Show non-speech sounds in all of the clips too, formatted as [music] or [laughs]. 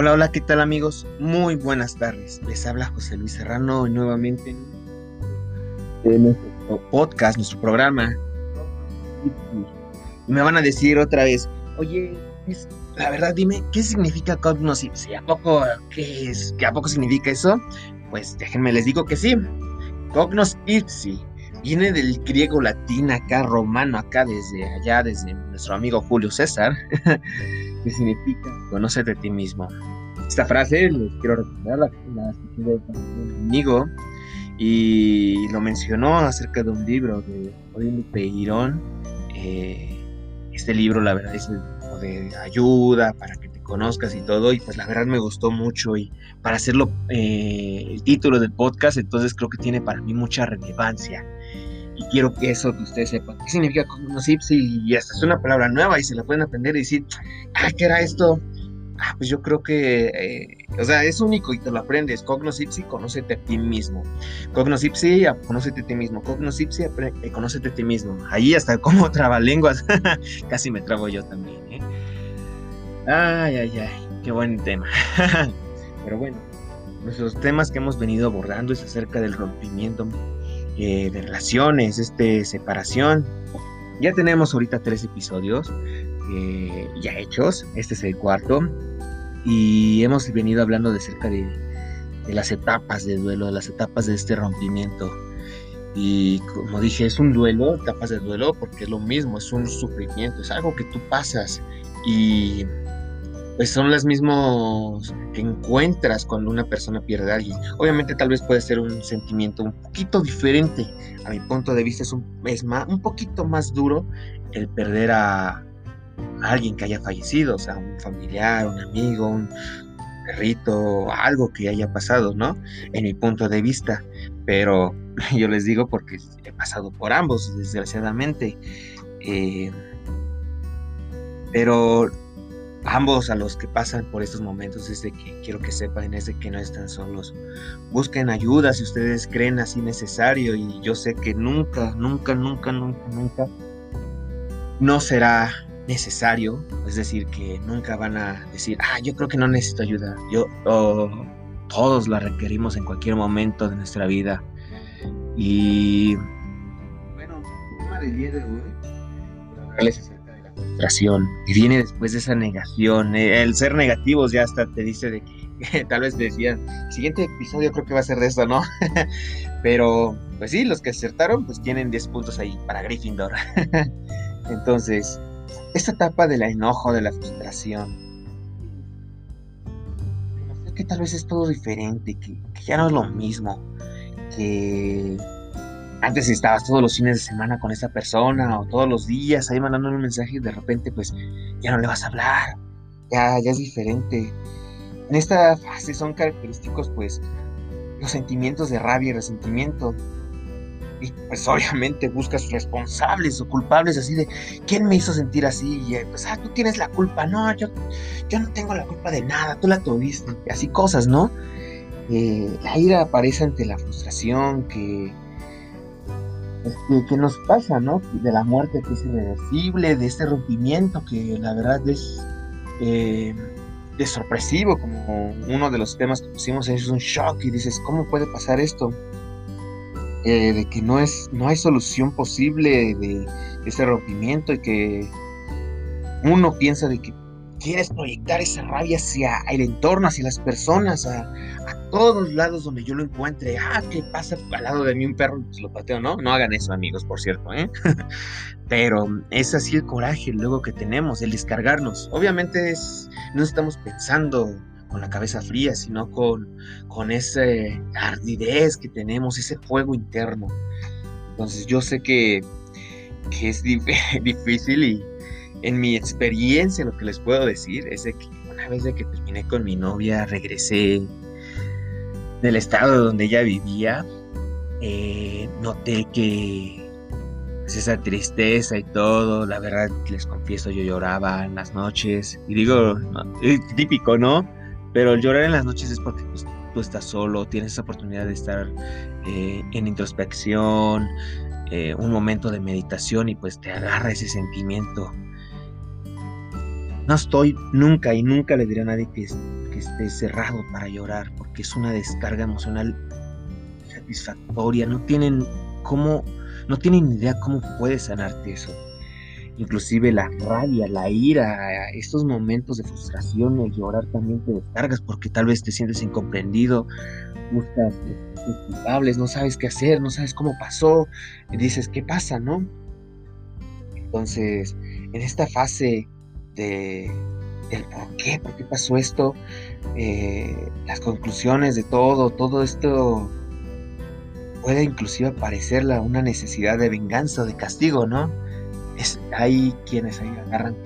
Hola, hola, ¿qué tal amigos? Muy buenas tardes. Les habla José Luis Serrano nuevamente en nuestro podcast, nuestro programa. Y me van a decir otra vez, oye, la verdad, dime, ¿qué significa cognoscipsi? ¿A poco, qué es? ¿A poco significa eso? Pues déjenme les digo que sí. Cognoscipsi viene del griego latín acá, romano acá, desde allá, desde nuestro amigo Julio César. [laughs] ¿Qué significa conocer de ti mismo. Esta frase les quiero recordar, la, escuché de amigo y lo mencionó acerca de un libro de Odín Peirón. Eh, este libro, la verdad, es de ayuda para que te conozcas y todo, y pues la verdad me gustó mucho y para hacerlo eh, el título del podcast, entonces creo que tiene para mí mucha relevancia y quiero que eso que ustedes sepan. ¿Qué significa cognoscipsi? Y esta es una palabra nueva y se la pueden aprender y decir, ah, ¿qué era esto? Ah, pues yo creo que, eh, o sea, es único y te lo aprendes. Cognoscipsi, conócete a ti mismo. Cognoscipsi, conócete a ti mismo. Cognoscipsi, eh, conócete a ti mismo. Ahí hasta [laughs] como trabalenguas. [laughs] Casi me trabo yo también, ¿eh? Ay, ay, ay, qué buen tema. [laughs] Pero bueno, nuestros temas que hemos venido abordando es acerca del rompimiento eh, de relaciones, este, separación. Ya tenemos ahorita tres episodios eh, ya hechos, este es el cuarto, y hemos venido hablando de cerca de, las etapas de duelo, de las etapas de este rompimiento. Y como dije, es un duelo, etapas de duelo, porque es lo mismo, es un sufrimiento, es algo que tú pasas y pues son las mismos que encuentras cuando una persona pierde a alguien. Obviamente tal vez puede ser un sentimiento un poquito diferente. A mi punto de vista es un, es más, un poquito más duro el perder a, alguien que haya fallecido, o sea, un familiar, un amigo, un perrito, algo que haya pasado, ¿no? En mi punto de vista. Pero [laughs] yo les digo porque he pasado por ambos, desgraciadamente. Eh, pero ambos a los que pasan por estos momentos es de que quiero que sepan es de que no están solos. Busquen ayuda si ustedes creen así necesario y yo sé que nunca, nunca, nunca, nunca, nunca no será necesario, es decir, que nunca van a decir, ah, yo creo que no necesito ayuda. Yo todos la requerimos en cualquier momento de nuestra vida. Y bueno, tema del día de hoy y viene después de esa negación. Eh, el ser negativos ya hasta te dice de que [laughs] tal vez decían, siguiente episodio creo que va a ser de esto, ¿no? [laughs] Pero, pues sí, los que acertaron, pues tienen 10 puntos ahí para Gryffindor. [laughs] Entonces, esta etapa del enojo, de la frustración, que tal vez es todo diferente, que ya no es lo mismo, que antes estabas todos los fines de semana con esa persona o todos los días ahí mandando un mensaje y de repente pues ya no le vas a hablar, ya, ya es diferente. En esta fase son característicos pues los sentimientos de rabia y resentimiento. Y pues [laughs] obviamente buscas responsables o culpables así de ¿quién me hizo sentir así? Y pues ah, tú tienes la culpa, no, yo, yo no tengo la culpa de nada, tú la tuviste, y así cosas, ¿no? Eh, la ira aparece ante la frustración que este, que nos pasa, ¿no? De la muerte que es irreversible, de este rompimiento que la verdad es, eh, es sorpresivo, como uno de los temas que pusimos es un shock y dices, ¿cómo puede pasar esto? Eh, de que no, es, no hay solución posible de, ese rompimiento y que uno piensa de que quieres proyectar esa rabia hacia el entorno, hacia las personas, a, todos lados donde yo lo encuentre. Ah, ¿qué pasa al lado de mí un perro? Pues lo pateo, ¿no? No hagan eso, amigos, por cierto, ¿eh? [laughs] Pero es así el coraje luego que tenemos, el descargarnos. Obviamente es, no estamos pensando con la cabeza fría, sino con, con esa ardidez que tenemos, ese fuego interno. Entonces yo sé que, que es [laughs] difícil y en mi experiencia lo que les puedo decir es de que una vez de que terminé con mi novia, regresé del estado donde ella vivía, eh, noté que pues, esa tristeza y todo, la verdad les confieso, yo lloraba en las noches. Y digo, típico, ¿no? Pero el llorar en las noches es porque pues, tú estás solo, tienes esa oportunidad de estar eh, en introspección, eh, un momento de meditación y pues te agarra ese sentimiento. No estoy nunca y nunca le diré a nadie que estés cerrado para llorar, porque es una descarga emocional satisfactoria. No tienen cómo, no tienen idea cómo puedes sanarte eso. Inclusive la rabia, la ira, estos momentos de frustración, el llorar también te descargas porque tal vez te sientes incomprendido, buscas culpables, no sabes qué hacer, no sabes cómo pasó, y dices, ¿qué pasa, no? Entonces, en esta fase de el por qué, por qué pasó esto, eh, las conclusiones de todo, todo esto puede inclusive parecer una necesidad de venganza de castigo, ¿no? Es, hay quienes ahí agarran,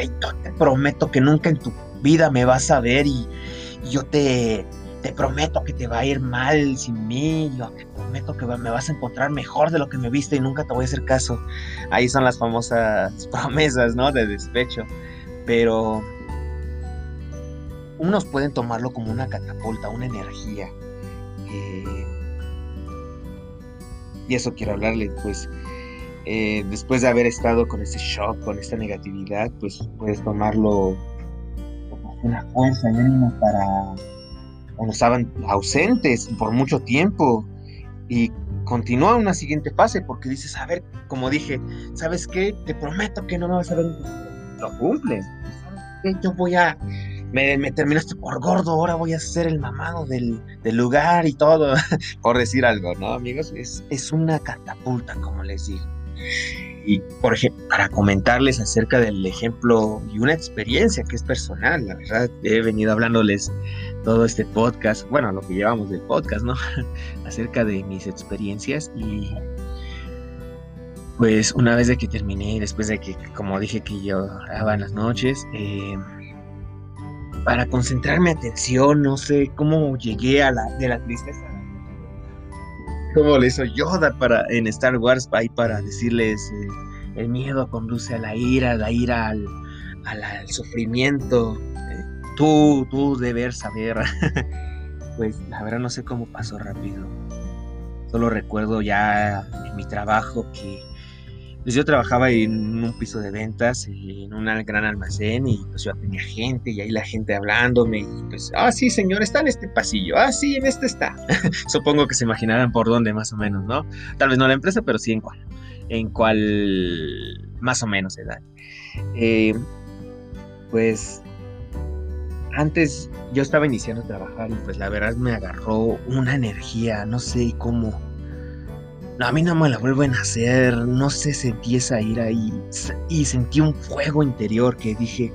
y te prometo que nunca en tu vida me vas a ver y, yo te, te prometo que te va a ir mal sin mí, yo te prometo que me vas a encontrar mejor de lo que me viste y nunca te voy a hacer caso. Ahí son las famosas [laughs] promesas, ¿no? De despecho. Pero unos pueden tomarlo como una catapulta, una energía. Eh, y eso quiero hablarles, pues eh, después de haber estado con ese shock, con esta negatividad, pues puedes tomarlo como una fuerza y ánimo para cuando estaban ausentes por mucho tiempo y continúa una siguiente fase porque dices, a ver, como dije, ¿sabes qué? Te prometo que no me vas a ver. Lo cumples. Yo voy a me, terminaste por gordo, ahora voy a ser el mamado del, lugar y todo, [laughs] por decir algo, ¿no, amigos? Es, es una catapulta, como les digo. Y, por ejemplo, para comentarles acerca del ejemplo y una experiencia que es personal, la verdad, he venido hablándoles todo este podcast, bueno, lo que llevamos del podcast, ¿no? [laughs] acerca de mis experiencias y pues una vez de que terminé, después de que, como dije que yo en las noches, eh, para concentrar mi atención, no sé cómo llegué a la de la tristeza. Como le hizo Yoda para, en Star Wars ahí para decirles eh, el miedo conduce a la ira, la ira al, sufrimiento. Eh, tú, tú deber saber. [laughs] pues la verdad no sé cómo pasó rápido. Solo recuerdo ya en mi trabajo que pues yo trabajaba en un piso de ventas, en un gran almacén y pues yo tenía gente y ahí la gente hablándome y pues, ah, sí, señor, está en este pasillo, ah, sí, en este está. [laughs] Supongo que se imaginarán por dónde más o menos, ¿no? Tal vez no la empresa, pero sí en cuál, en cuál más o menos edad. Eh, pues antes yo estaba iniciando a trabajar y pues la verdad me agarró una energía, no sé cómo no, a mí no me la vuelven a hacer, no sé, sentí esa ira y, y sentí un fuego interior que dije,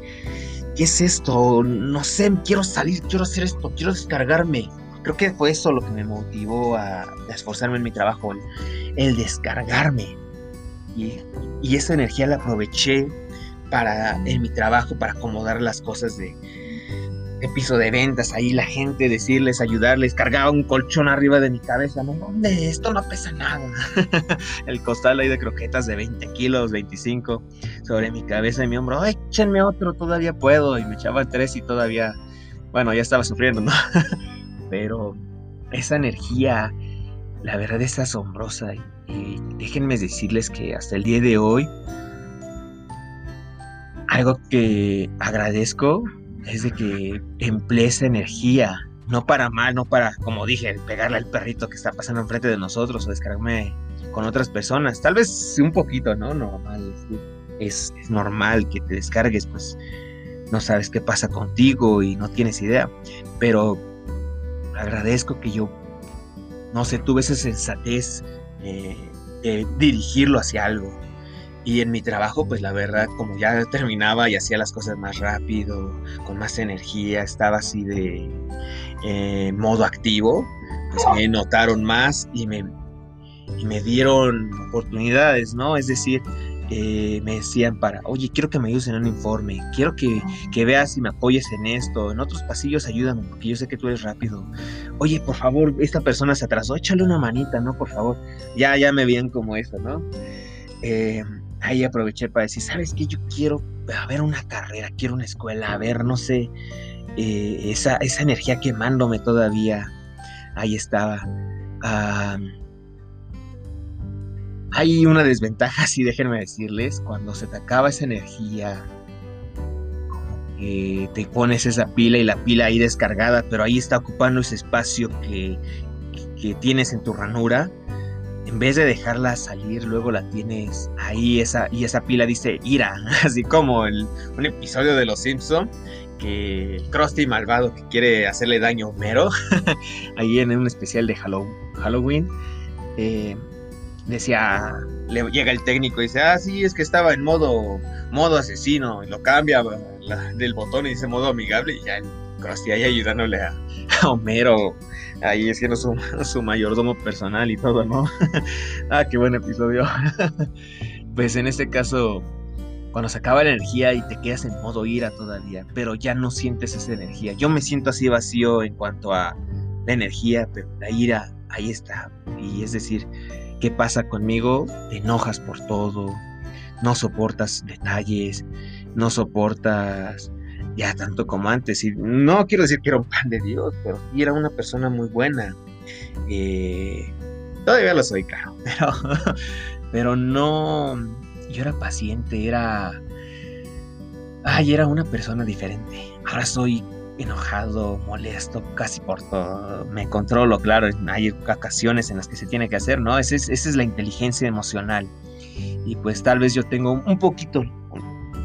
¿qué es esto? No sé, quiero salir, quiero hacer esto, quiero descargarme. Creo que fue eso lo que me motivó a, esforzarme en mi trabajo, el, descargarme. Y, y, esa energía la aproveché para en mi trabajo, para acomodar las cosas de, de piso de ventas, ahí la gente, decirles, ayudarles, cargaba un colchón arriba de mi cabeza, no, ¿dónde? Esto no pesa nada. [laughs] el costal ahí de croquetas de 20 kilos, 25, sobre mi cabeza y mi hombro, échenme otro, todavía puedo, y me echaba tres y todavía, bueno, ya estaba sufriendo, ¿no? [laughs] Pero esa energía, la verdad es asombrosa, y déjenme decirles que hasta el día de hoy, algo que agradezco es de que emplee esa energía, no para mal, no para, como dije, pegarle al perrito que está pasando enfrente de nosotros o descargarme con otras personas. Tal vez un poquito, ¿no? Normal. Es, es normal que te descargues, pues no sabes qué pasa contigo y no tienes idea. Pero agradezco que yo, no sé, tuve esa sensatez eh, de dirigirlo hacia algo y en mi trabajo, pues la verdad, como ya terminaba y hacía las cosas más rápido, con más energía, estaba así de eh, modo activo, pues me notaron más y me, dieron oportunidades, ¿no? Es decir, eh, me decían para, oye, quiero que me ayudes en un informe, quiero que, que, veas y me apoyes en esto, en otros pasillos ayúdame, porque yo sé que tú eres rápido. Oye, por favor, esta persona se atrasó, échale una manita, ¿no? Por favor. Ya, ya me veían como eso, ¿no? Eh, ahí aproveché para decir, ¿sabes qué? Yo quiero a ver una carrera, quiero una escuela, a ver, no sé, eh, esa, esa energía quemándome todavía, ahí estaba. hay una desventaja, [laughs] sí, déjenme decirles, cuando se te acaba esa energía, eh, te pones esa pila y la pila ahí descargada, pero ahí está ocupando ese espacio que, que tienes en tu ranura, en vez de dejarla salir, luego la tienes ahí esa, y esa pila dice ira, [laughs] así como el, un episodio de Los Simpson que el Krusty malvado que quiere hacerle daño a Homero, [laughs] ahí en un especial de Halloween, eh, decía, le llega el técnico y dice, ah, sí, es que estaba en modo, modo asesino, y lo cambia del botón y dice modo amigable, y ya el Krusty ahí ayudándole a, [laughs] Homero, ahí siendo su, [laughs] su mayordomo personal y todo, ¿no? [laughs] ah, qué buen episodio. pues en este caso, cuando se acaba la energía y te quedas en modo ira todavía, pero ya no sientes esa energía. Yo me siento así vacío en cuanto a la energía, pero la ira ahí está. Y es decir, ¿qué pasa conmigo? Te enojas por todo, no soportas detalles, no soportas ya tanto como antes. Y no quiero decir que era un [laughs] pan de Dios, pero sí era una persona muy buena. Eh, todavía lo soy, claro, [laughs] pero, no. Yo era paciente, era. Ay, era una persona diferente. Ahora soy enojado, molesto, casi por todo. Me controlo, claro. Hay ocasiones en las que se tiene que hacer, ¿no? Esa es, es la inteligencia emocional. Y pues tal vez yo tengo un poquito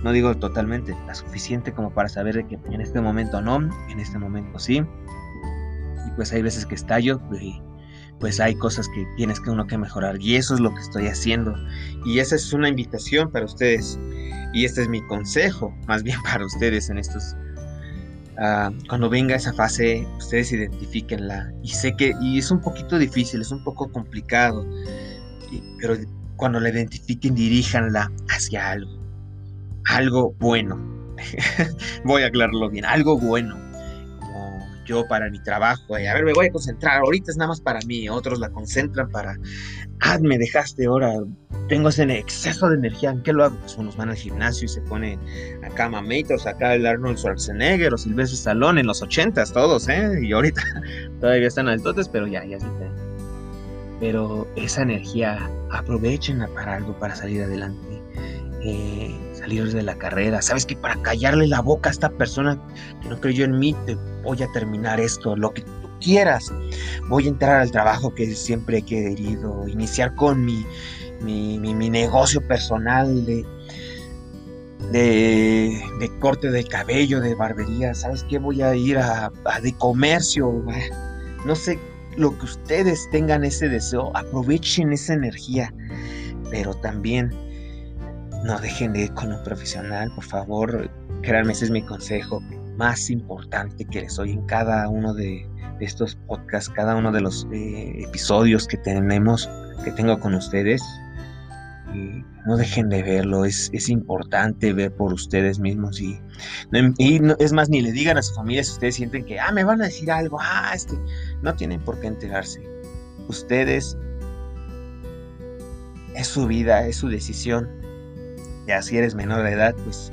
no digo totalmente, la suficiente como para saber que en este momento no, en este momento sí. Y pues hay veces que estallo, y pues hay cosas que tienes que uno que mejorar y eso es lo que estoy haciendo. Y esa es una invitación para ustedes y este es mi consejo, más bien [laughs] para ustedes en estos ah, cuando venga esa fase, ustedes identifíquenla. Y sé que y es un poquito difícil, es un poco complicado, pero cuando la identifiquen, diríjanla hacia algo algo bueno. [laughs] voy a aclararlo bien, algo bueno. Como yo para mi trabajo, eh, a ver, me voy a concentrar, ahorita es nada más para mí, otros la concentran para, ah, me dejaste ahora, tengo ese exceso de energía, ¿en qué lo hago? Pues unos van al gimnasio y se ponen acá mamitos, acá el Arnold Schwarzenegger o Silvestre Stallone en los ochentas, todos, ¿eh? Y ahorita [laughs] todavía están altotes, pero ya, ya es diferente. Pero esa energía, aprovechenla para algo, para salir adelante. Eh, salir de la carrera. Sabes que para callarle la boca a esta persona que no creyó en mí, voy a terminar esto, lo que tú quieras. Voy a entrar al trabajo que siempre he querido, iniciar con mi, mi, mi, negocio personal de, de, de, corte de cabello, de barbería. ¿Sabes qué? Voy a ir a, a de comercio. No sé, lo que ustedes tengan ese deseo, aprovechen esa energía, pero también no dejen de ir con un profesional, por favor. Créanme, ese es mi consejo más importante que les doy en cada uno de, estos podcasts, cada uno de los eh, episodios que tenemos, que tengo con ustedes. no dejen de verlo, es, importante ver por ustedes mismos y, es más, ni le digan a su familia si ustedes sienten que, ah, me van a decir algo, ah, este, no tienen por qué enterarse. Ustedes, es su vida, es su decisión, ya si eres menor de edad, pues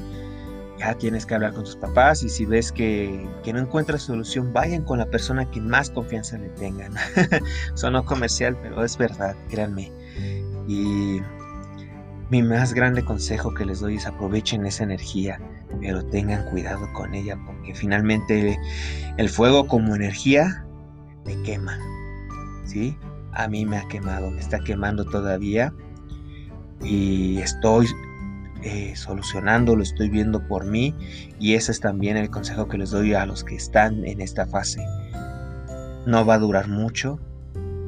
ya tienes que hablar con tus papás y si ves que, no encuentras solución, vayan con la persona que más confianza le tengan. [laughs] Sonó comercial, pero es verdad, créanme. Y mi más grande consejo que les doy es aprovechen esa energía, pero tengan cuidado con ella porque finalmente el fuego como energía te quema. ¿Sí? A mí me ha quemado, me está quemando todavía y estoy eh, solucionando, lo estoy viendo por mí y ese es también el consejo que les doy a los que están en esta fase. No va a durar mucho,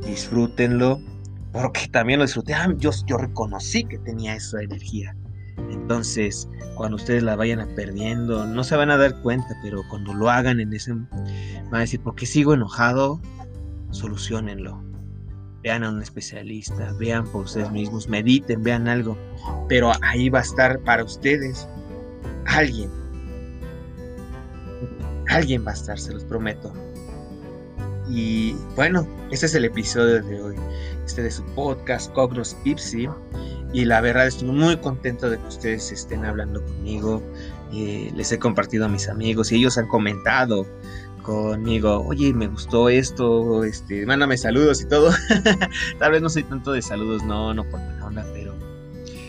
disfrútenlo, porque también lo disfruté. Ah, yo, yo reconocí que tenía esa energía. Entonces, cuando ustedes la vayan perdiendo, no se van a dar cuenta, pero cuando lo hagan en ese, van a decir, ¿por qué sigo enojado? Solucionenlo vean a un especialista, vean por ustedes mismos, mediten, vean algo, pero ahí va a estar para ustedes alguien. Alguien va a estar, se los prometo. Y bueno, este es el episodio de hoy, este de su podcast Cognos Ipsi. Y la verdad estoy muy contento de que ustedes estén hablando conmigo. Eh, les he compartido a mis amigos y ellos han comentado conmigo, oye, me gustó esto, este, mándame saludos y todo. [laughs] Tal vez no soy tanto de saludos, no, no por la onda, pero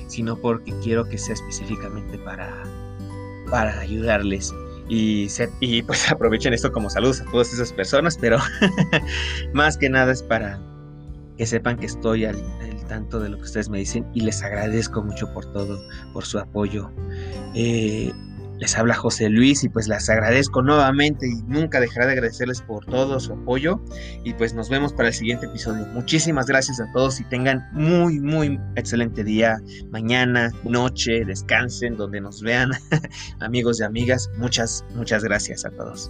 sino porque quiero que sea específicamente para, para ayudarles. y, y pues [laughs] aprovechen esto como saludos a todas esas personas, pero [laughs] más que nada es para que sepan que estoy al, tanto de lo que ustedes me dicen y les agradezco mucho por todo, por su apoyo. Eh, les habla José Luis y pues les agradezco nuevamente y nunca dejaré de agradecerles por todo su apoyo y pues nos vemos para el siguiente episodio. Muchísimas gracias a todos y tengan muy muy excelente día, mañana, noche, descansen donde nos vean [laughs] amigos y amigas. Muchas muchas gracias a todos.